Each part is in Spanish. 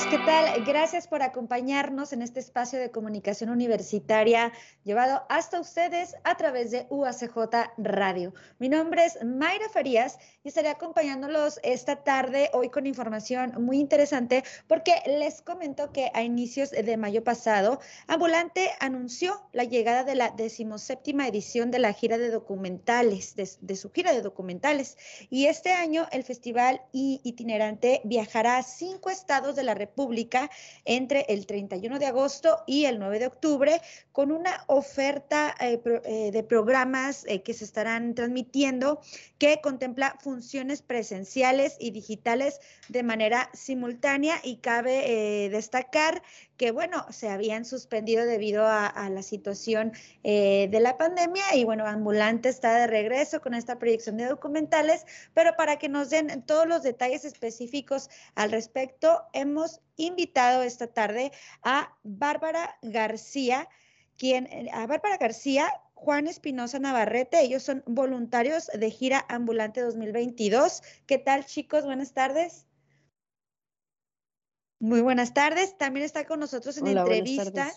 Amigos, ¿qué tal? Gracias por acompañarnos en este espacio de comunicación universitaria llevado hasta ustedes a través de UACJ Radio. Mi nombre es Mayra Farías y estaré acompañándolos esta tarde hoy con información muy interesante porque les comento que a inicios de mayo pasado, Ambulante anunció la llegada de la decimoséptima edición de la gira de documentales, de, de su gira de documentales. Y este año el festival itinerante viajará a cinco estados de la República entre el 31 de agosto y el 9 de octubre con una oferta eh, eh, de programas eh, que se estarán transmitiendo que contempla funciones presenciales y digitales de manera simultánea. Y cabe destacar que, bueno, se habían suspendido debido a, la situación de la pandemia y, bueno, Ambulante está de regreso con esta proyección de documentales, pero para que nos den todos los detalles específicos al respecto, hemos invitado esta tarde a Bárbara García, quien, eh, a Bárbara García, Juan Espinosa Navarrete, ellos son voluntarios de Gira Ambulante 2022. ¿Qué tal, chicos? Buenas tardes. Muy buenas tardes. También está con nosotros en entrevista.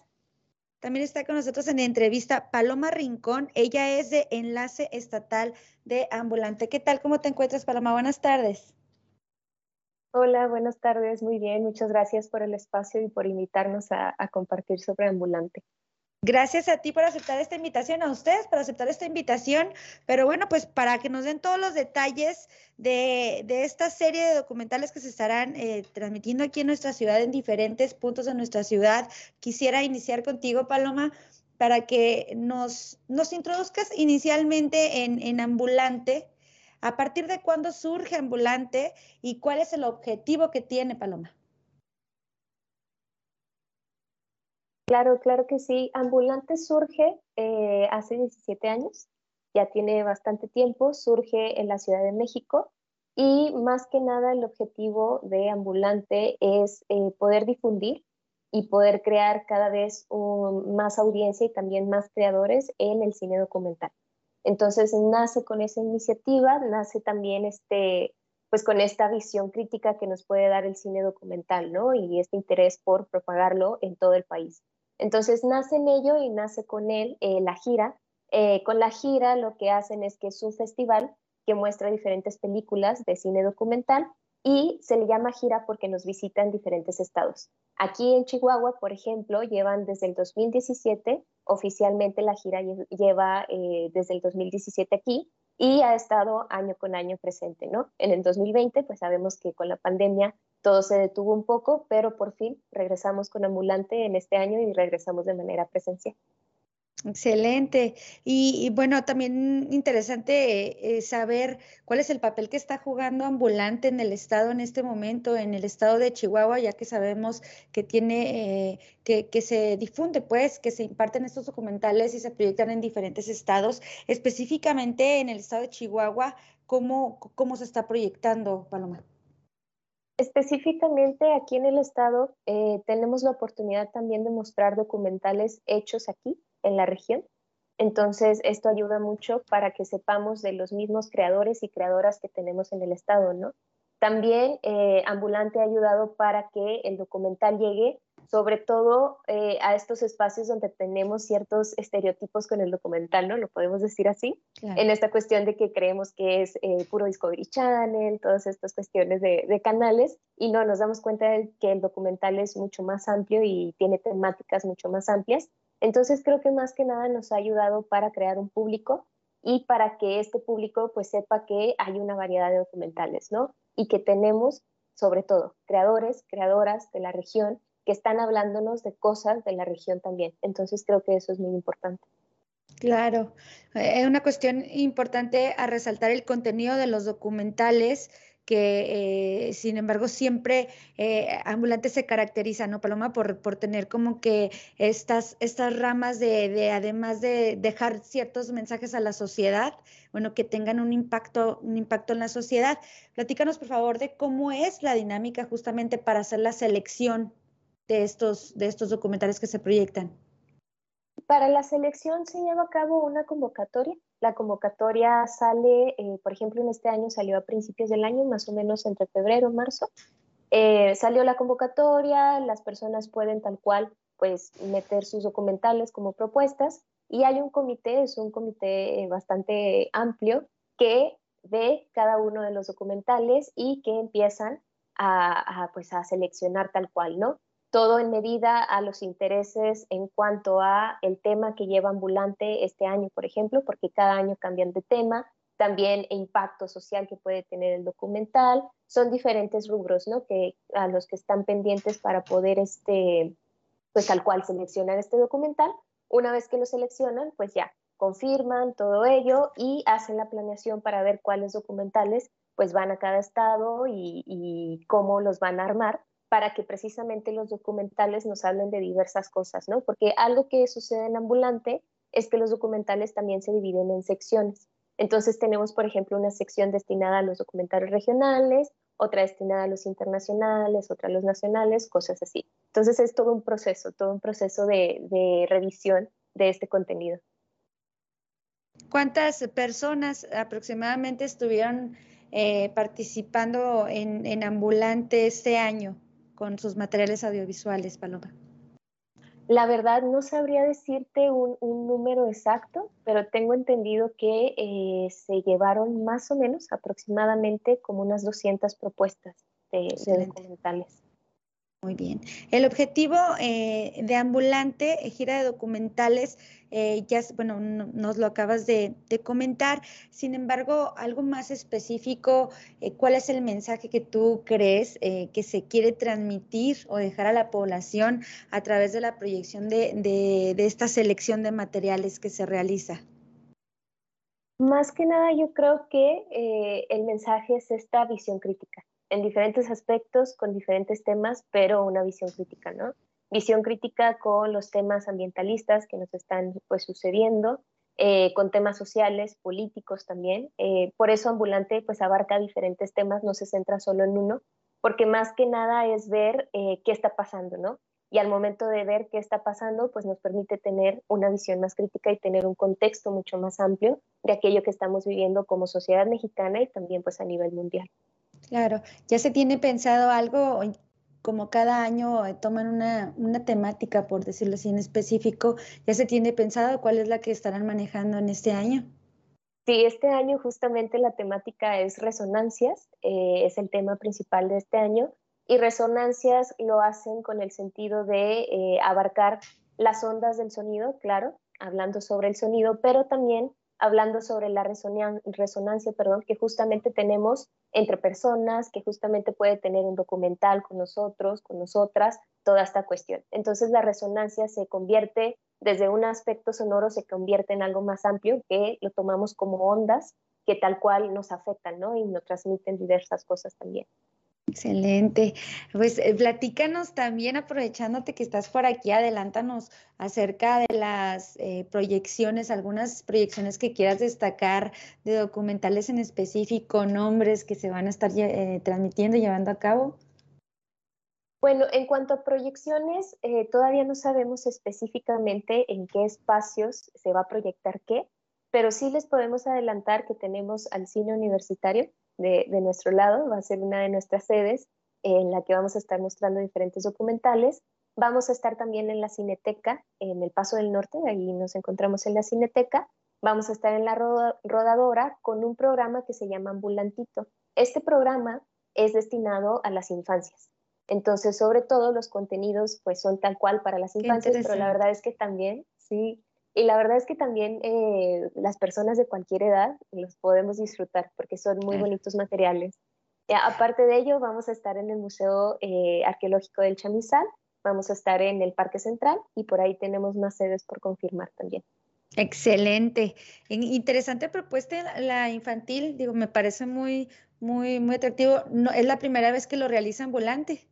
También está con nosotros en entrevista Paloma Rincón. Ella es de Enlace Estatal de Ambulante. ¿Qué tal? ¿Cómo te encuentras, Paloma? Buenas tardes. Hola, buenas tardes. Muy bien. Muchas gracias por el espacio y por invitarnos a, compartir sobre Ambulante. Gracias a ti por aceptar esta invitación, a ustedes por aceptar esta invitación, pero bueno, pues para que nos den todos los detalles de, esta serie de documentales que se estarán eh, transmitiendo aquí en nuestra ciudad, en diferentes puntos de nuestra ciudad, quisiera iniciar contigo, Paloma, para que nos, nos introduzcas inicialmente en, en Ambulante, ¿A partir de cuándo surge Ambulante y cuál es el objetivo que tiene Paloma? Claro, claro que sí. Ambulante surge eh, hace 17 años, ya tiene bastante tiempo, surge en la Ciudad de México y más que nada el objetivo de Ambulante es eh, poder difundir y poder crear cada vez más audiencia y también más creadores en el cine documental. Entonces nace con esa iniciativa, nace también este, pues con esta visión crítica que nos puede dar el cine documental, ¿no? Y este interés por propagarlo en todo el país. Entonces nace en ello y nace con él eh, la gira. Eh, con la gira lo que hacen es que es un festival que muestra diferentes películas de cine documental y se le llama gira porque nos visitan diferentes estados. Aquí en Chihuahua, por ejemplo, llevan desde el 2017, oficialmente la gira lleva eh, desde el 2017 aquí y ha estado año con año presente, ¿no? En el 2020, pues sabemos que con la pandemia todo se detuvo un poco, pero por fin regresamos con Ambulante en este año y regresamos de manera presencial. Excelente. Y, bueno, también interesante eh, saber cuál es el papel que está jugando Ambulante en el estado en este momento, en el estado de Chihuahua, ya que sabemos que tiene, eh, que, que, se difunde, pues, que se imparten estos documentales y se proyectan en diferentes estados. Específicamente en el estado de Chihuahua, ¿cómo, cómo se está proyectando, Paloma? Específicamente aquí en el estado eh, tenemos la oportunidad también de mostrar documentales hechos aquí en la región. Entonces, esto ayuda mucho para que sepamos de los mismos creadores y creadoras que tenemos en el estado, ¿no? También eh, Ambulante ha ayudado para que el documental llegue sobre todo eh, a estos espacios donde tenemos ciertos estereotipos con el documental, ¿no? Lo podemos decir así, en esta cuestión de que creemos que es eh, puro Discovery Channel, todas estas cuestiones de, de, canales, y no, nos damos cuenta de que el documental es mucho más amplio y tiene temáticas mucho más amplias, entonces creo que más que nada nos ha ayudado para crear un público y para que este público pues sepa que hay una variedad de documentales, ¿no? Y que tenemos sobre todo creadores, creadoras de la región que están hablándonos de cosas de la región también. Entonces creo que eso es muy importante. Claro, es una cuestión importante a resaltar el contenido de los documentales que eh, sin embargo siempre eh, Ambulante se caracteriza, ¿no, Paloma? Por, por tener como que estas, estas ramas de, de, además de dejar ciertos mensajes a la sociedad, bueno, que tengan un impacto, un impacto en la sociedad. Platícanos, por favor, de cómo es la dinámica justamente para hacer la selección de estos, de estos documentales que se proyectan. Para la selección se lleva a cabo una convocatoria La convocatoria sale, eh, por ejemplo, en este año salió a principios del año, más o menos entre febrero y marzo. Eh, salió la convocatoria, las personas pueden tal cual pues meter sus documentales como propuestas y hay un comité, es un comité bastante amplio que ve cada uno de los documentales y que empiezan a, pues a seleccionar tal cual, ¿no? Todo en medida a los intereses en cuanto a el tema que lleva ambulante este año, por ejemplo, porque cada año cambian de tema, también el impacto social que puede tener el documental, son diferentes rubros, ¿no? Que a los que están pendientes para poder, este, pues tal cual seleccionar este documental. Una vez que lo seleccionan, pues ya confirman todo ello y hacen la planeación para ver cuáles documentales pues van a cada estado y, y cómo los van a armar para que precisamente los documentales nos hablen de diversas cosas, ¿no? Porque algo que sucede en ambulante es que los documentales también se dividen en secciones. Entonces tenemos, por ejemplo, una sección destinada a los documentales regionales, otra destinada a los internacionales, otra a los nacionales, cosas así. Entonces es todo un proceso, todo un proceso de, revisión de este contenido. ¿Cuántas personas aproximadamente estuvieron eh, participando en, en Ambulante este año? Con sus materiales audiovisuales, Paloma? La verdad no sabría decirte un, número exacto, pero tengo entendido que eh, se llevaron más o menos aproximadamente como unas 200 propuestas de, de documentales. Muy bien. El objetivo eh, de Ambulante, eh, gira de documentales, eh, ya, bueno, nos lo acabas de, comentar. Sin embargo, algo más específico, ¿cuál es el mensaje que tú crees que se quiere transmitir o dejar a la población a través de la proyección de esta selección de materiales que se realiza? Más que nada, yo creo que el mensaje es esta visión crítica en diferentes aspectos, con diferentes temas, pero una visión crítica, ¿no? Visión crítica con los temas ambientalistas que nos están pues sucediendo, eh, con temas sociales, políticos también. Eh, por eso Ambulante pues abarca diferentes temas, no se centra solo en uno, porque más que nada es ver eh, qué está pasando, ¿no? Y al momento de ver qué está pasando, pues nos permite tener una visión más crítica y tener un contexto mucho más amplio de aquello que estamos viviendo como sociedad mexicana y también pues a nivel mundial. Claro, ya se tiene pensado algo, como cada año eh, toman una, una, temática, por decirlo así, en específico, ya se tiene pensado cuál es la que estarán manejando en este año. Sí, este año justamente la temática es resonancias, eh, es el tema principal de este año, y resonancias lo hacen con el sentido de eh, abarcar las ondas del sonido, claro, hablando sobre el sonido, pero también hablando sobre la resonancia, perdón, que justamente tenemos entre personas, que justamente puede tener un documental con nosotros, con nosotras, toda esta cuestión. Entonces la resonancia se convierte, desde un aspecto sonoro, se convierte en algo más amplio que lo tomamos como ondas que tal cual nos afectan, ¿no? Y nos transmiten diversas cosas también. Excelente. Pues eh, platícanos también, aprovechándote que estás por aquí, adelántanos acerca de las eh, proyecciones, algunas proyecciones que quieras destacar de documentales en específico, nombres que se van a estar eh, transmitiendo llevando a cabo. Bueno, en cuanto a proyecciones, todavía no sabemos específicamente en qué espacios se va a proyectar qué, pero sí les podemos adelantar que tenemos al cine universitario, de, nuestro lado, va a ser una de nuestras sedes en la que vamos a estar mostrando diferentes documentales. Vamos a estar también en la Cineteca, en el Paso del Norte, ahí nos encontramos en la Cineteca. Vamos a estar en la rodadora con un programa que se llama Ambulantito. Este programa es destinado a las infancias. Entonces, sobre todo los contenidos pues son tal cual para las infancias, pero la verdad es que también, sí, y la verdad es que también eh, las personas de cualquier edad los podemos disfrutar porque son muy bonitos materiales. Eh, aparte de ello, vamos a estar en el Museo eh, Arqueológico del Chamizal, vamos a estar en el Parque Central y por ahí tenemos más sedes por confirmar también. Excelente. Interesante propuesta la infantil, digo, me parece muy, muy, muy atractivo. No, ¿Es la primera vez que lo realizan volante?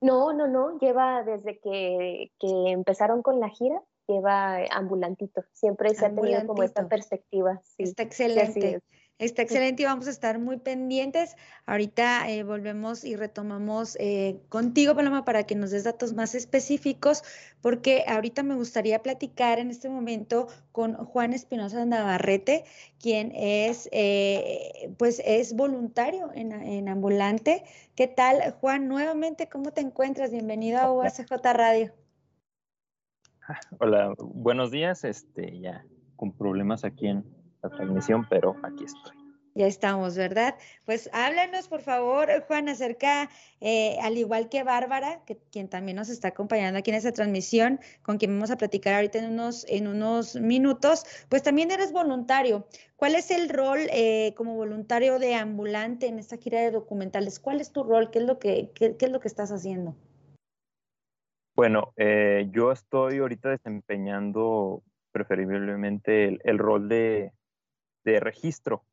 No, no, no, lleva desde que, que empezaron con la gira, lleva ambulantito. Siempre se ha tenido como esta perspectiva. Está excelente. Está excelente y vamos a estar muy pendientes. Ahorita eh, volvemos y retomamos eh, contigo, Paloma, para que nos des datos más específicos, porque ahorita me gustaría platicar en este momento con Juan Espinosa Navarrete, quien es, eh, pues, es voluntario en, en, Ambulante. ¿Qué tal, Juan? Nuevamente, ¿cómo te encuentras? Bienvenido a UACJ Radio. Hola, buenos días. Este, ya con problemas aquí en transmisión, pero aquí estoy. Ya estamos, ¿verdad? Pues háblanos, por favor, Juan, acerca, eh, al igual que Bárbara, que, quien también nos está acompañando aquí en esta transmisión, con quien vamos a platicar ahorita en unos, en unos minutos, pues también eres voluntario. ¿Cuál es el rol eh, como voluntario de ambulante en esta gira de documentales? ¿Cuál es tu rol? ¿Qué es lo que, qué, es lo que estás haciendo? Bueno, eh, yo estoy ahorita desempeñando preferiblemente el rol de, de registro.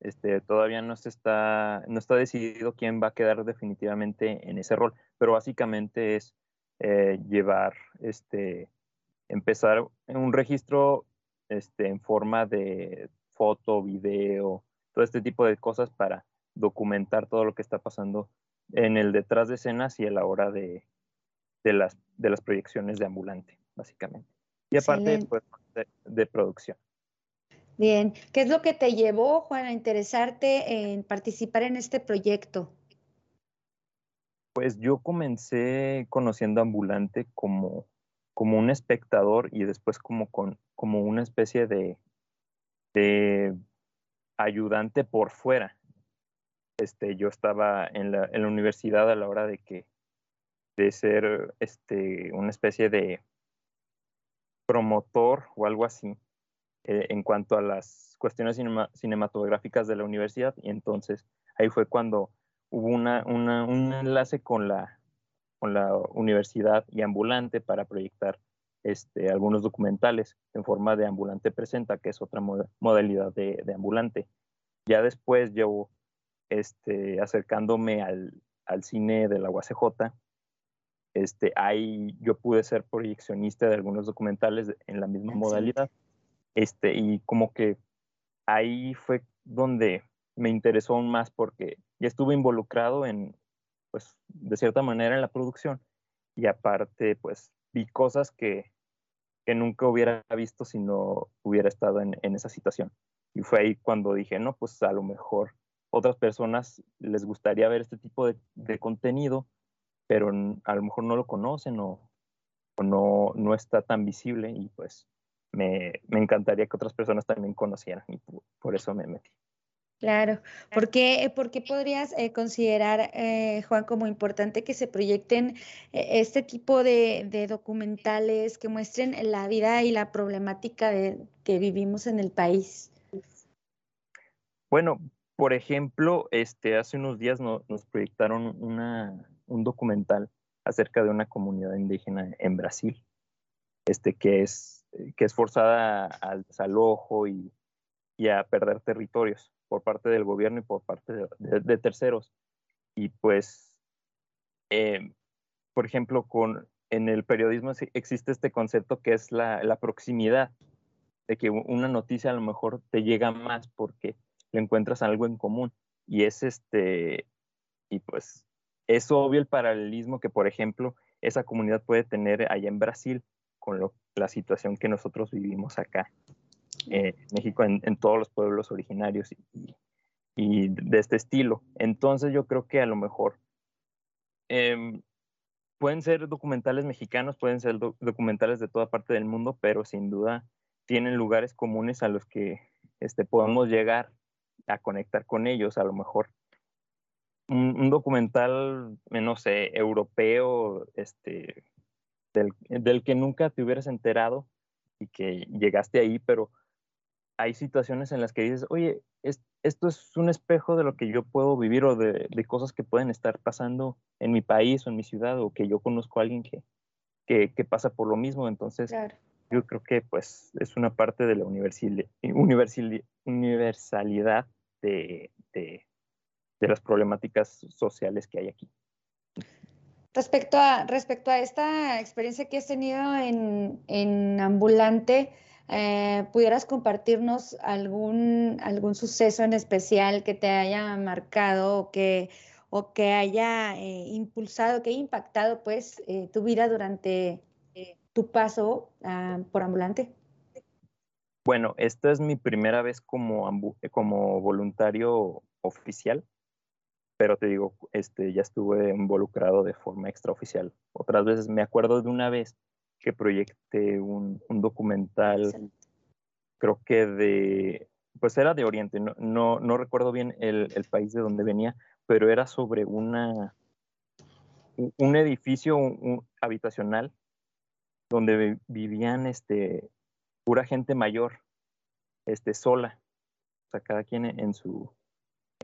Este, todavía no se está, no está decidido quién va a quedar definitivamente en ese rol, pero básicamente es eh, llevar, este, empezar un registro este, en forma de foto, video, todo este tipo de cosas para documentar todo lo que está pasando en el detrás de escenas y a la hora de, de, las, de las proyecciones de ambulante, básicamente. Y aparte pues, de producción. Bien, ¿qué es lo que te llevó, Juan, a interesarte en participar en este proyecto? Pues yo comencé conociendo Ambulante como, como un espectador y después como, con, como una especie de, de ayudante por fuera. Este, yo estaba en la, en la universidad a la hora de que de ser este, una especie de promotor o algo así eh, en cuanto a las cuestiones cinematográficas de la universidad y entonces ahí fue cuando hubo una, un enlace con la, con la universidad y ambulante para proyectar este, algunos documentales en forma de ambulante presenta, que es otra modalidad de, de, ambulante. Ya después yo, este, acercándome al, al cine de la UACJ, este, ahí yo pude ser proyeccionista de algunos documentales en la misma modalidad. Este, y como que ahí fue donde me interesó aún más porque ya estuve involucrado en, pues, de cierta manera en la producción. Y aparte, pues, vi cosas que, que nunca hubiera visto si no hubiera estado en, en, esa situación. Y fue ahí cuando dije, no, pues a lo mejor otras personas les gustaría ver este tipo de, de contenido, pero a lo mejor no lo conocen o, o no, no está tan visible y pues me, encantaría que otras personas también conocieran y por, eso me metí. Claro, ¿por qué, podrías eh, considerar, eh, Juan, como importante que se proyecten eh, este tipo de, documentales que muestren la vida y la problemática de, que vivimos en el país? Bueno, por ejemplo, este, hace unos días nos proyectaron un documental acerca de una comunidad indígena en Brasil, este, que es que es forzada al desalojo y, a perder territorios por parte del gobierno y por parte de, terceros. Y pues, eh, por ejemplo, con, en el periodismo existe este concepto que es la, proximidad, de que una noticia a lo mejor te llega más porque le encuentras algo en común. Y es este, y pues es obvio el paralelismo que, por ejemplo, esa comunidad puede tener allá en Brasil con la situación que nosotros vivimos acá eh, en México, en, todos los pueblos originarios y, de este estilo. Entonces yo creo que a lo mejor em, pueden ser documentales mexicanos, pueden ser documentales de toda parte del mundo, pero sin duda tienen lugares comunes a los que este, podemos llegar a conectar con ellos. A lo mejor un, un documental, no sé, europeo, este, del, que nunca te hubieras enterado y que llegaste ahí, pero hay situaciones en las que dices, oye, esto es un espejo de lo que yo puedo vivir o de, cosas que pueden estar pasando en mi país o en mi ciudad o que yo conozco a alguien que, que, pasa por lo mismo. Entonces, yo creo que pues es una parte de la universalidad de, de las problemáticas sociales que hay aquí. Respecto a, respecto a esta experiencia que has tenido en, ambulante, eh, pudieras compartirnos algún, algún suceso en especial que te haya marcado o que, o que haya eh, impulsado, que haya impactado pues eh, tu vida durante tu paso ah, por ambulante. Bueno, esta es mi primera vez como, como voluntario oficial, pero te digo, este, ya estuve involucrado de forma extraoficial. Otras veces me acuerdo de una vez que proyecté un, documental, creo que de, pues era de Oriente, no, no, recuerdo bien el, país de donde venía, pero era sobre una, un edificio habitacional donde vivían este, pura gente mayor, este, sola, o sea, cada quien en su,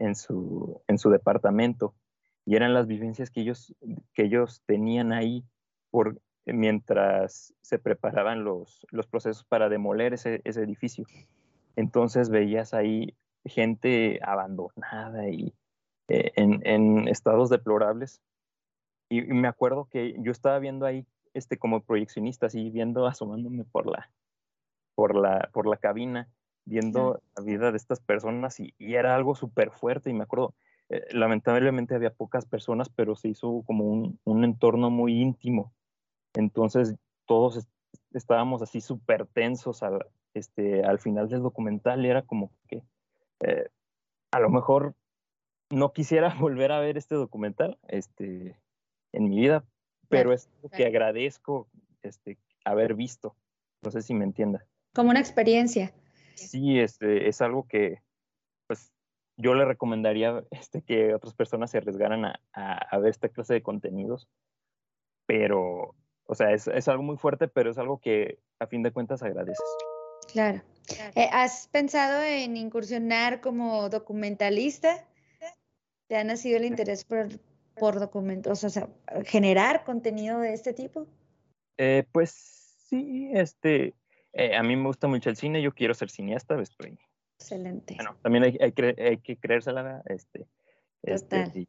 en su, en su departamento. Y eran las vivencias que ellos, que ellos tenían ahí por, mientras se preparaban los, los procesos para demoler ese, edificio. Entonces veías ahí gente abandonada y eh, en, estados deplorables. Y, me acuerdo que yo estaba viendo ahí este, como proyeccionista, así viendo, asomándome por la, por la, por la cabina, viendo la vida de estas personas y, era algo súper fuerte. Y me acuerdo, eh, lamentablemente había pocas personas, pero se hizo como un, un entorno muy íntimo entonces todos estábamos así súper tensos al, este, al final del documental y era como que eh, a lo mejor no quisiera volver a ver este documental este, en mi vida, pero es lo que agradezco este, haber visto. No sé si me entienda. Como una experiencia. Sí, este, es algo que pues yo le recomendaría este, que otras personas se arriesgaran a, a ver esta clase de contenidos, pero o sea, es, algo muy fuerte, pero es algo que a fin de cuentas agradeces. Claro. Eh, ¿Has pensado en incursionar como documentalista? ¿Te ha nacido el interés por, por documentos, o sea, generar contenido de este tipo? Eh, pues sí, este, eh, a mí me gusta mucho el cine, yo quiero ser cineasta, estoy. Excelente. Bueno, también hay, hay, hay que creérsela, este, este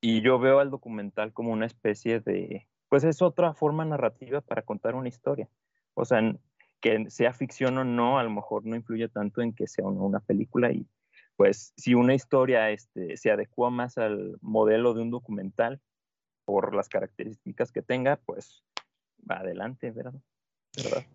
y yo veo al documental como una especie de, pues es otra forma narrativa para contar una historia. O sea, que sea ficción o no, a lo mejor no influye tanto en que sea o no una película y pues si una historia este, se adecua más al modelo de un documental por las características que tenga, pues va adelante, ¿verdad?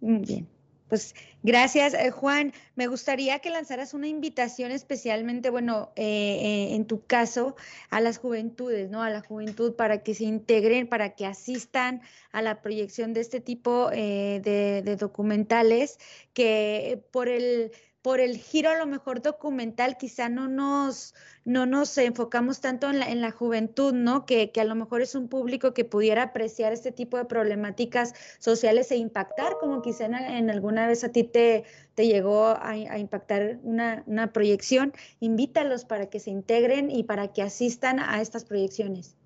Bien. Pues gracias, eh, Juan. Me gustaría que lanzaras una invitación especialmente, bueno, eh, eh, en tu caso, a las juventudes, ¿no? A la juventud para que se integren, para que asistan a la proyección de este tipo de documentales que por el por el giro a lo mejor documental, quizá no nos, no nos enfocamos tanto en la, en la juventud, ¿no? Que, que, a lo mejor es un público que pudiera apreciar este tipo de problemáticas sociales e impactar, como quizá en, alguna vez a ti te, te llegó a, impactar una, una, proyección. Invítalos para que se integren y para que asistan a estas proyecciones.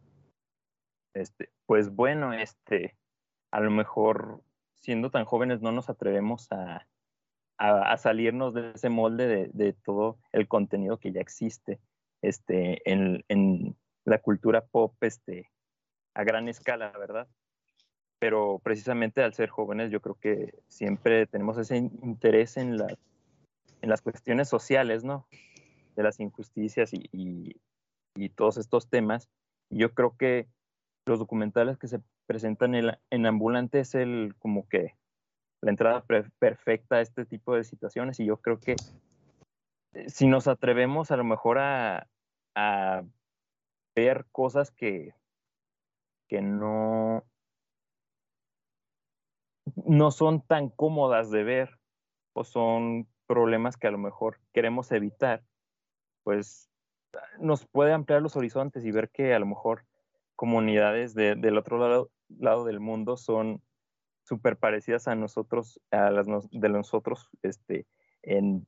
Este, pues bueno, este, a lo mejor siendo tan jóvenes no nos atrevemos a a, salirnos de ese molde de, todo el contenido que ya existe este, en, la cultura pop este, a gran escala, ¿verdad? Pero precisamente al ser jóvenes yo creo que siempre tenemos ese interés en, en las cuestiones sociales, ¿no? De las injusticias y, todos estos temas. yo creo que los documentales que se presentan en, en Ambulante es el como que la entrada perfecta a este tipo de situaciones y yo creo que eh, si nos atrevemos a lo mejor a, ver cosas que, que no, no son tan cómodas de ver o son problemas que a lo mejor queremos evitar, pues nos puede ampliar los horizontes y ver que a lo mejor comunidades del otro lado, lado del mundo son súper parecidas a nosotros, a las de nosotros, este, en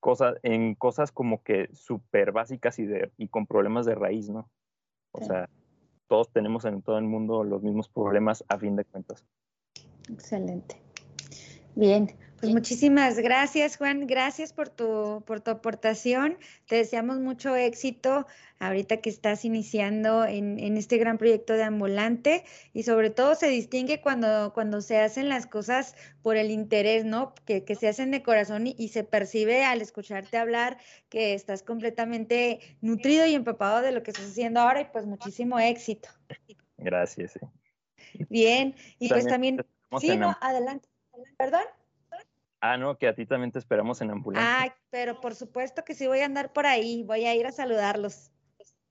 cosas, en cosas como que súper básicas y, de, y con problemas de raíz, ¿no? O sea, todos tenemos en todo el mundo los mismos problemas a fin de cuentas. Excelente. Bien, Pues muchísimas gracias, Juan. Gracias por tu, por tu aportación. Te deseamos mucho éxito ahorita que estás iniciando en, este gran proyecto de ambulante y sobre todo se distingue cuando, cuando se hacen las cosas por el interés, ¿no? Que, se hacen de corazón y, se percibe al escucharte hablar que estás completamente nutrido y empapado de lo que estás haciendo ahora y pues muchísimo éxito. Gracias. Bien, y pues también... Sí, no, adelante. ¿Perdón? Ah, no, que a ti también te esperamos en ambulancia. Ah, pero por supuesto que sí voy a andar por ahí, voy a ir a saludarlos.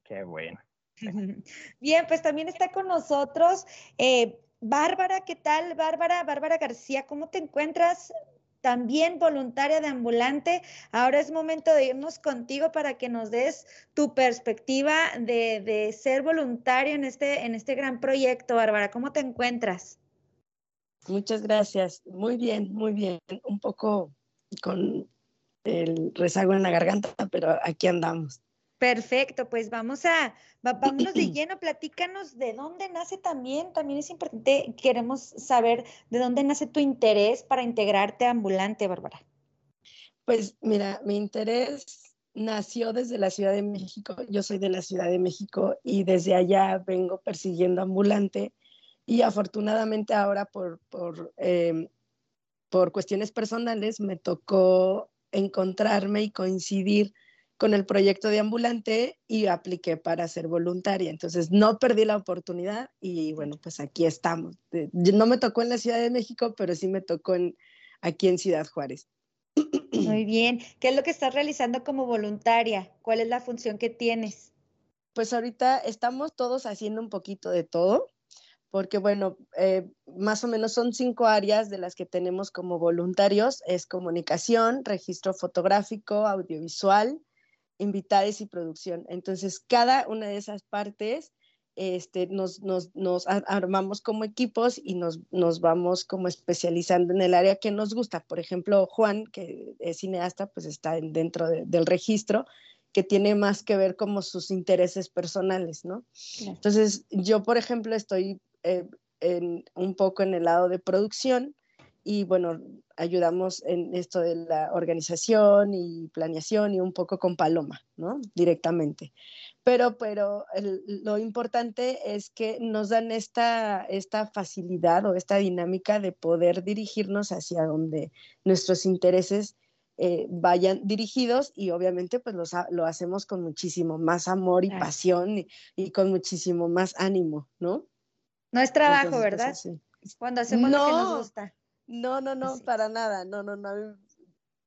Qué bueno. Bien, pues también está con nosotros eh, Bárbara, ¿qué tal? Bárbara, Bárbara García, ¿cómo te encuentras? También voluntaria de ambulante. Ahora es momento de irnos contigo para que nos des tu perspectiva de, de ser voluntaria en este, en este gran proyecto. Bárbara, ¿cómo te encuentras? Muchas gracias. Muy bien, muy bien. Un poco con el rezago en la garganta, pero aquí andamos. Perfecto, pues vamos a, vámonos de lleno, platícanos de dónde nace también, también es importante, queremos saber de dónde nace tu interés para integrarte a Ambulante, Bárbara. Pues mira, mi interés nació desde la Ciudad de México, yo soy de la Ciudad de México y desde allá vengo persiguiendo Ambulante y afortunadamente ahora por, por, em, por cuestiones personales me tocó encontrarme y coincidir con el proyecto de ambulante y apliqué para ser voluntaria. Entonces no perdí la oportunidad y bueno, pues aquí estamos. No me tocó en la Ciudad de México, pero sí me tocó en, aquí en Ciudad Juárez. Muy bien. ¿Qué es lo que estás realizando como voluntaria? ¿Cuál es la función que tienes? Pues ahorita estamos todos haciendo un poquito de todo porque bueno, eh, más o menos son cinco áreas de las que tenemos como voluntarios, es comunicación, registro fotográfico, audiovisual, invitades y producción. Entonces, cada una de esas partes este, nos, nos, nos armamos como equipos y nos, nos, vamos como especializando en el área que nos gusta. Por ejemplo, Juan, que es cineasta, pues está dentro del registro que tiene más que ver como sus intereses personales, ¿no? Entonces, yo, por ejemplo, estoy eh, en, un poco en el lado de producción y bueno, ayudamos en esto de la organización y planeación y un poco con Paloma, ¿no? Directamente. Pero, pero lo importante es que nos dan esta, esta facilidad o esta dinámica de poder dirigirnos hacia donde nuestros intereses eh, vayan dirigidos y obviamente pues lo hacemos con muchísimo más amor y pasión y, y, con muchísimo más ánimo, ¿no? No es trabajo, pues, ¿verdad? Cuando hacemos lo que nos gusta. No, no, no, para nada. No, no, no.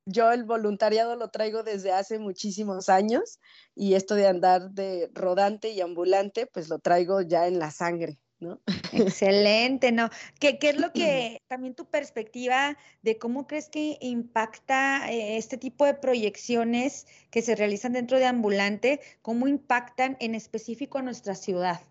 Yo el voluntariado lo traigo desde hace muchísimos años y esto de andar de rodante y ambulante, pues lo traigo ya en la sangre. ¿No? Excelente, ¿no? ¿Qué, ¿Qué, es lo que también tu perspectiva de cómo crees que impacta eh, este tipo de proyecciones que se realizan dentro de Ambulante, cómo impactan en específico a nuestra ciudad?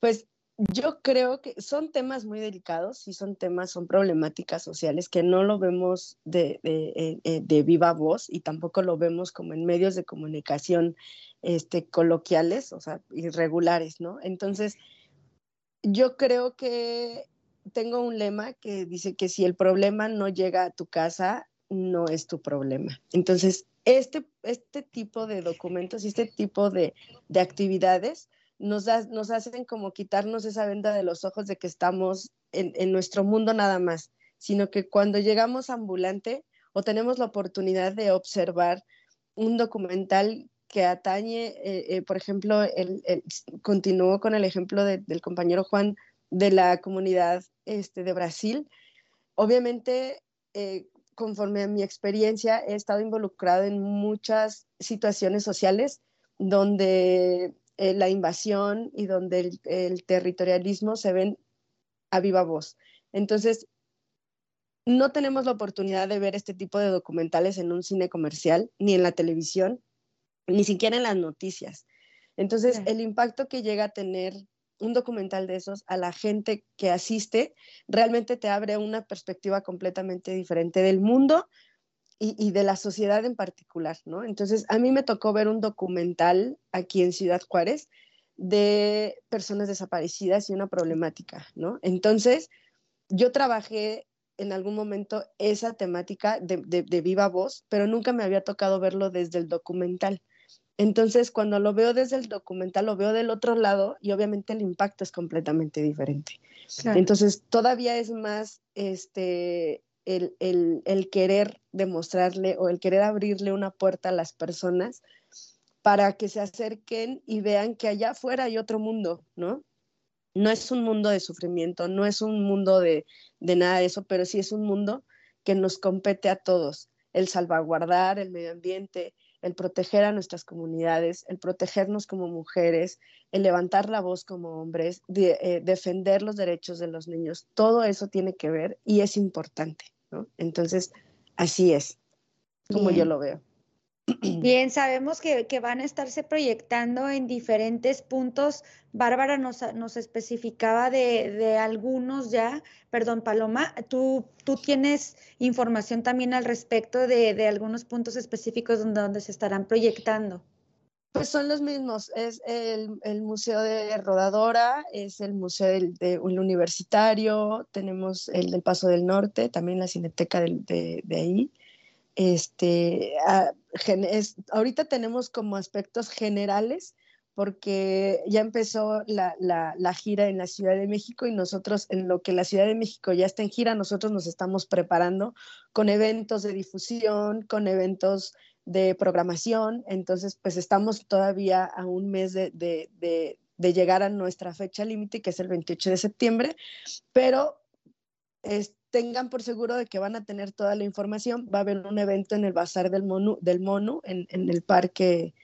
Pues yo creo que son temas muy delicados y son temas, son problemáticas sociales que no lo vemos de, de, eh, de, viva voz y tampoco lo vemos como en medios de comunicación este, coloquiales, o sea, irregulares, ¿no? Entonces, yo creo que tengo un lema que dice que si el problema no llega a tu casa, no es tu problema. Entonces, este, este tipo de documentos y este tipo de, de actividades nos, hacen como quitarnos esa venda de los ojos de que estamos en, nuestro mundo nada más, sino que cuando llegamos ambulante o tenemos la oportunidad de observar un documental que atañe, eh, eh, por ejemplo, el, con el ejemplo del compañero Juan de la comunidad este, de Brasil. Obviamente, eh, conforme a mi experiencia, he estado involucrado en muchas situaciones sociales donde eh, la invasión y donde el, territorialismo se ven a viva voz. Entonces, no tenemos la oportunidad de ver este tipo de documentales en un cine comercial, ni en la televisión, ni siquiera en las noticias. Entonces, el impacto que llega a tener un documental de esos a la gente que asiste realmente te abre una perspectiva completamente diferente del mundo y, de la sociedad en particular, ¿no? Entonces, a mí me tocó ver un documental aquí en Ciudad Juárez de personas desaparecidas y una problemática, ¿no? Entonces, yo trabajé en algún momento esa temática de, de, viva voz, pero nunca me había tocado verlo desde el documental. Entonces, cuando lo veo desde el documental, lo veo del otro lado y obviamente el impacto es completamente diferente. Entonces, todavía es más este, el, el, el, querer demostrarle o el querer abrirle una puerta a las personas para que se acerquen y vean que allá afuera hay otro mundo, ¿no? No es un mundo de sufrimiento, no es un mundo de, de nada de eso, pero sí es un mundo que nos compete a todos, el salvaguardar el medio ambiente, el proteger a nuestras comunidades, el protegernos como mujeres, el levantar la voz como hombres, eh, defender los derechos de los niños, todo eso tiene que ver y es importante, ¿no? Entonces, así es como yo lo veo. Bien, sabemos que, van a estarse proyectando en diferentes puntos. Bárbara nos, nos especificaba de, algunos ya. Perdón, Paloma, ¿tú, tú tienes información también al respecto de, algunos puntos específicos donde, donde, se estarán proyectando. Pues son los mismos. Es el, Museo de Rodadora, es el Museo del, Universitario, tenemos el del Paso del Norte, también la Cineteca de, de ahí. Este, ahorita tenemos como aspectos generales porque ya empezó la, la, gira en la Ciudad de México y nosotros, en lo que la Ciudad de México ya está en gira, nosotros nos estamos preparando con eventos de difusión, con eventos de programación, entonces pues estamos todavía a un mes de, de, de, de llegar a nuestra fecha límite, que es el 28 de septiembre, pero tengan por seguro de que van a tener toda la información. Va a haber un evento en el Bazar del Mono, del Mono en, el parque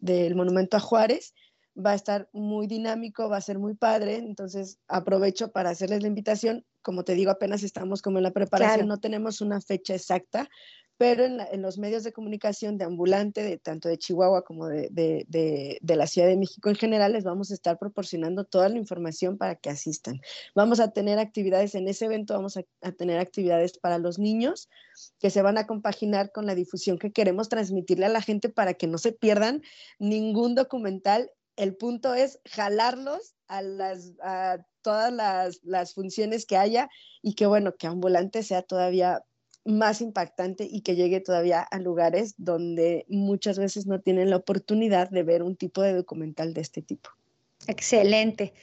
del Monumento a Juárez. Va a estar muy dinámico, va a ser muy padre. Entonces aprovecho para hacerles la invitación. Como te digo, apenas estamos como en la preparación, no tenemos una fecha exacta, pero en, los medios de comunicación de ambulante, de, tanto de Chihuahua como de, de, de, la Ciudad de México en general, les vamos a estar proporcionando toda la información para que asistan. Vamos a tener actividades en ese evento, vamos a, a tener actividades para los niños que se van a compaginar con la difusión que queremos transmitirle a la gente para que no se pierdan ningún documental. El punto es jalarlos a, las, a todas las, las funciones que haya y que bueno, que ambulante sea todavía más impactante y que llegue todavía a lugares donde muchas veces no tienen la oportunidad de ver un tipo de documental de este tipo. Excelente.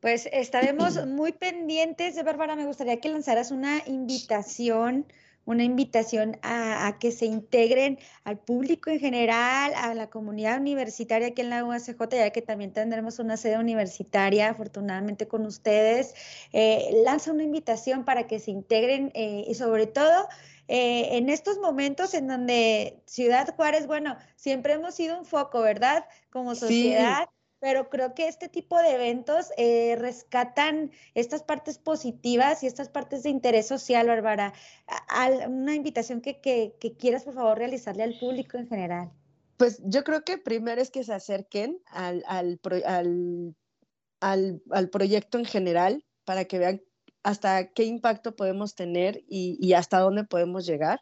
Pues estaremos muy pendientes. Bárbara, me gustaría que lanzaras una invitación una invitación a, que se integren al público en general, a la comunidad universitaria aquí en la UACJ, ya que también tendremos una sede universitaria, afortunadamente con ustedes. Eh, lanza una invitación para que se integren eh, y sobre todo eh, en estos momentos en donde Ciudad Juárez, bueno, siempre hemos sido un foco, ¿verdad? Como sociedad pero creo que este tipo de eventos eh, rescatan estas partes positivas y estas partes de interés social, Bárbara. una invitación que, quieras, por favor, realizarle al público en general. Pues yo creo que primero es que se acerquen al, al, al, proyecto en general para que vean hasta qué impacto podemos tener y hasta dónde podemos llegar.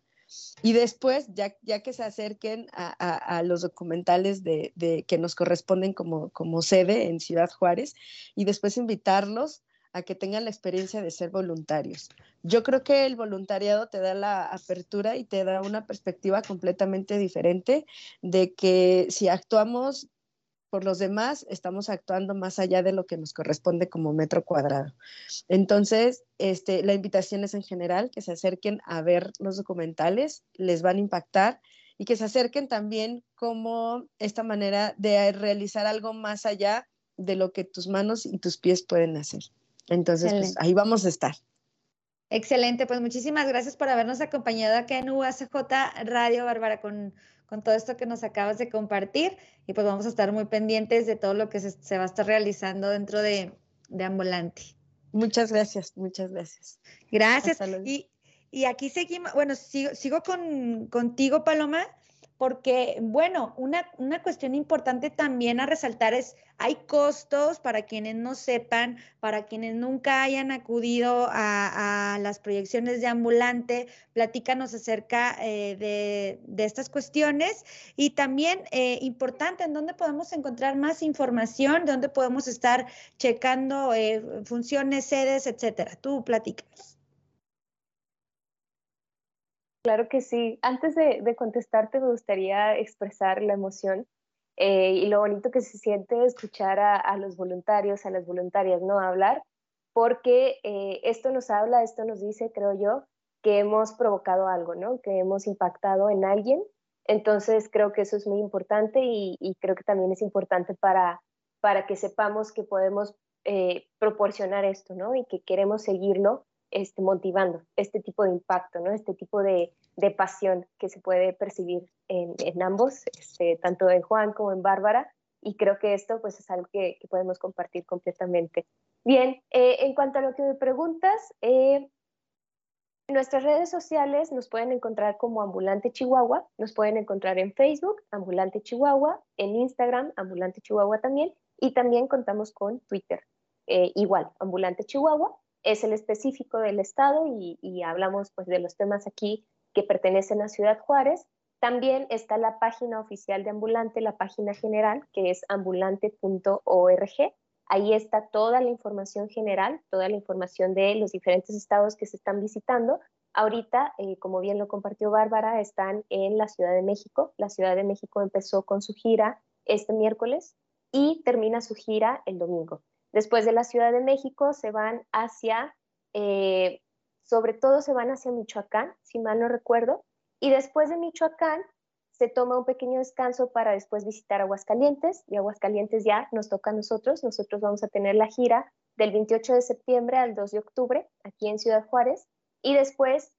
Y después, ya, ya que se acerquen a, los documentales de, que nos corresponden como, como sede en Ciudad Juárez, y después invitarlos a que tengan la experiencia de ser voluntarios. Yo creo que el voluntariado te da la apertura y te da una perspectiva completamente diferente de que si actuamos por los demás, estamos actuando más allá de lo que nos corresponde como metro cuadrado. Entonces, este, la invitación es en general que se acerquen a ver los documentales, les van a impactar y que se acerquen también como esta manera de realizar algo más allá de lo que tus manos y tus pies pueden hacer. Entonces, pues, ahí vamos a estar. Excelente, pues muchísimas gracias por habernos acompañado acá en UACJ Radio, Bárbara, con con todo esto que nos acabas de compartir y pues vamos a estar muy pendientes de todo lo que se, va a estar realizando dentro de, Ambulante. Muchas gracias, muchas gracias. Gracias. Y, y, aquí seguimos, bueno, sigo, sigo con, contigo, Paloma porque, bueno, una, una, cuestión importante también a resaltar es, hay costos para quienes no sepan, para quienes nunca hayan acudido a, las proyecciones de ambulante, platícanos acerca eh, de, de, estas cuestiones y también eh, importante, en dónde podemos encontrar más información, dónde podemos estar checando eh, funciones, sedes, etcétera. Tú platícanos. Claro que sí. Antes de, contestarte, me gustaría expresar la emoción eh, y lo bonito que se siente escuchar a, los voluntarios, a las voluntarias, ¿no? Hablar, porque eh, esto nos habla, esto nos dice, creo yo, que hemos provocado algo, ¿no? Que hemos impactado en alguien. Entonces, creo que eso es muy importante y, creo que también es importante para, para que sepamos que podemos eh, proporcionar esto, ¿no? Y que queremos seguirlo este, motivando este tipo de impacto, ¿no? este tipo de, de pasión que se puede percibir en, en ambos, este, tanto en Juan como en Bárbara, y creo que esto pues, es algo que, que podemos compartir completamente. Bien, eh, en cuanto a lo que me preguntas, eh, nuestras redes sociales nos pueden encontrar como Ambulante Chihuahua, nos pueden encontrar en Facebook, Ambulante Chihuahua, en Instagram, Ambulante Chihuahua también, y también contamos con Twitter, eh, igual, Ambulante Chihuahua, es el específico del estado y, hablamos pues de los temas aquí que pertenecen a Ciudad Juárez. También está la página oficial de Ambulante, la página general, que es ambulante.org. Ahí está toda la información general, toda la información de los diferentes estados que se están visitando. Ahorita, eh, como bien lo compartió Bárbara, están en la Ciudad de México. La Ciudad de México empezó con su gira este miércoles y termina su gira el domingo. Después de la Ciudad de México se van hacia, eh, sobre todo se van hacia Michoacán, si mal no recuerdo, y después de Michoacán se toma un pequeño descanso para después visitar Aguascalientes, y Aguascalientes ya nos toca a nosotros, nosotros vamos a tener la gira del 28 de septiembre al 2 de octubre aquí en Ciudad Juárez, y después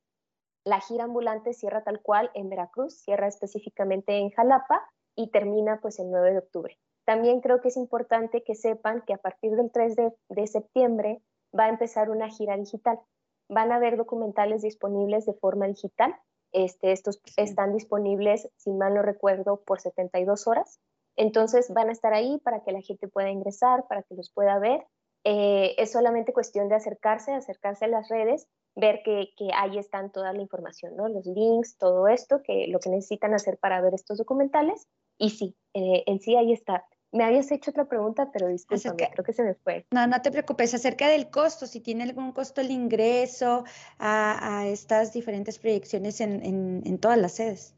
la gira ambulante cierra tal cual en Veracruz, cierra específicamente en Jalapa y termina pues el 9 de octubre. También creo que es importante que sepan que a partir del 3 de, septiembre va a empezar una gira digital. Van a haber documentales disponibles de forma digital. Este, estos están disponibles, si mal no recuerdo, por 72 horas. Entonces van a estar ahí para que la gente pueda ingresar, para que los pueda ver. Eh, es solamente cuestión de acercarse, acercarse a las redes, ver que, que, ahí están toda la información, ¿no? los links, todo esto, que lo que necesitan hacer para ver estos documentales. Y sí, eh, en sí ahí está. Me habías hecho otra pregunta, pero discúlpame, creo que se me fue. No, no te preocupes, acerca del costo, si tiene algún costo el ingreso a, estas diferentes proyecciones en, en, todas las sedes.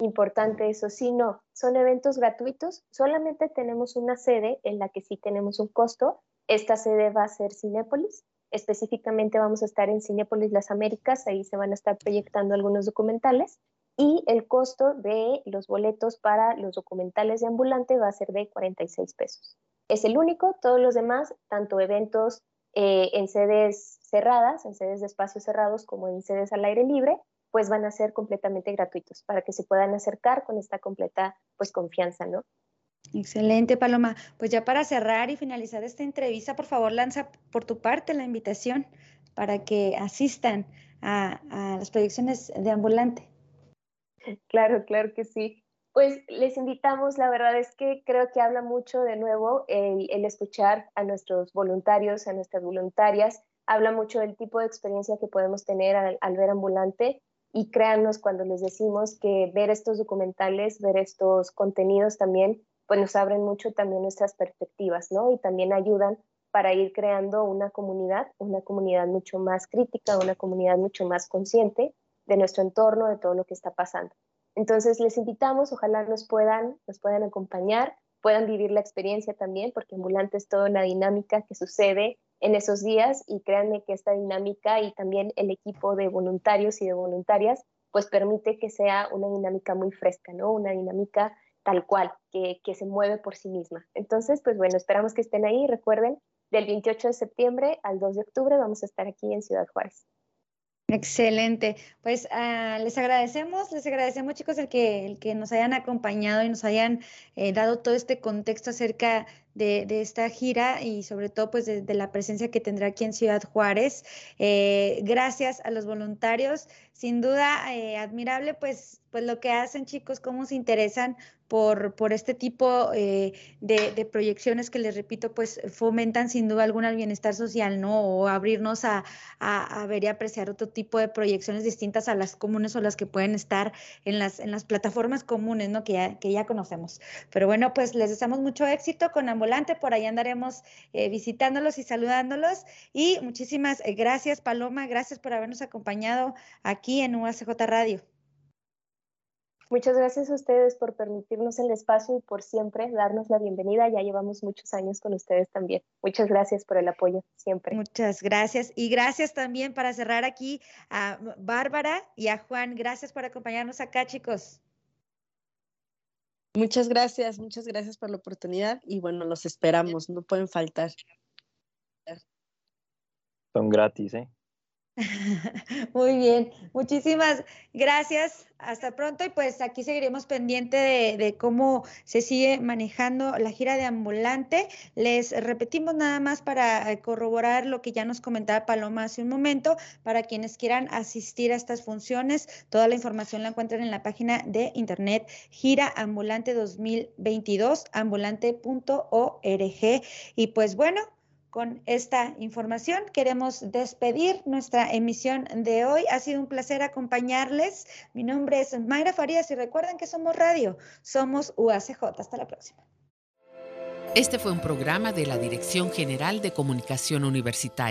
Importante eso, sí, no, son eventos gratuitos, solamente tenemos una sede en la que sí tenemos un costo, esta sede va a ser Cinépolis, específicamente vamos a estar en Cinépolis Las Américas, ahí se van a estar proyectando algunos documentales, y el costo de los boletos para los documentales de ambulante va a ser de 46 pesos. Es el único, todos los demás, tanto eventos eh, en sedes cerradas, en sedes de espacios cerrados como en sedes al aire libre, pues van a ser completamente gratuitos para que se puedan acercar con esta completa pues confianza, ¿no? Excelente, Paloma. Pues ya para cerrar y finalizar esta entrevista, por favor, lanza por tu parte la invitación para que asistan a, a las proyecciones de ambulante. Claro, claro que sí. Pues les invitamos, la verdad es que creo que habla mucho de nuevo el, escuchar a nuestros voluntarios, a nuestras voluntarias, habla mucho del tipo de experiencia que podemos tener al, ver ambulante y créanos cuando les decimos que ver estos documentales, ver estos contenidos también, pues nos abren mucho también nuestras perspectivas, ¿no? Y también ayudan para ir creando una comunidad, una comunidad mucho más crítica, una comunidad mucho más consciente de nuestro entorno, de todo lo que está pasando. Entonces les invitamos, ojalá nos puedan, nos puedan acompañar, puedan vivir la experiencia también, porque ambulante es toda una dinámica que sucede en esos días y créanme que esta dinámica y también el equipo de voluntarios y de voluntarias pues permite que sea una dinámica muy fresca, ¿no? Una dinámica tal cual, que, que se mueve por sí misma. Entonces, pues bueno, esperamos que estén ahí. Recuerden, del 28 de septiembre al 2 de octubre vamos a estar aquí en Ciudad Juárez. Excelente. Pues ah, les agradecemos, les agradecemos chicos el que, el que nos hayan acompañado y nos hayan eh, dado todo este contexto acerca de, esta gira y sobre todo pues de, la presencia que tendrá aquí en Ciudad Juárez. Eh, gracias a los voluntarios, sin duda eh, admirable pues, pues lo que hacen chicos, cómo se interesan por, por este tipo eh, de, proyecciones que les repito, pues fomentan sin duda alguna el bienestar social, ¿no? O abrirnos a, a, ver y apreciar otro tipo de proyecciones distintas a las comunes o las que pueden estar en las, en las plataformas comunes, ¿no? Que ya, que ya conocemos. Pero bueno, pues les deseamos mucho éxito con ambulante, por ahí andaremos eh, visitándolos y saludándolos. Y muchísimas eh, gracias, Paloma, gracias por habernos acompañado aquí en UACJ Radio. Muchas gracias a ustedes por permitirnos el espacio y por siempre darnos la bienvenida. Ya llevamos muchos años con ustedes también. Muchas gracias por el apoyo siempre. Muchas gracias. Y gracias también para cerrar aquí a Bárbara y a Juan. Gracias por acompañarnos acá, chicos. Muchas gracias, muchas gracias por la oportunidad y bueno, los esperamos, no pueden faltar. Son gratis, ¿eh? Muy bien, muchísimas gracias. Hasta pronto y pues aquí seguiremos pendiente de, cómo se sigue manejando la gira de ambulante. Les repetimos nada más para eh, corroborar lo que ya nos comentaba Paloma hace un momento. Para quienes quieran asistir a estas funciones, toda la información la encuentran en la página de internet gira ambulante 2022 ambulante.org. Y pues bueno, con esta información. Queremos despedir nuestra emisión de hoy. Ha sido un placer acompañarles. Mi nombre es Mayra Farías y recuerden que somos radio, somos UACJ. Hasta la próxima. Este fue un programa de la Dirección General de Comunicación Universitaria.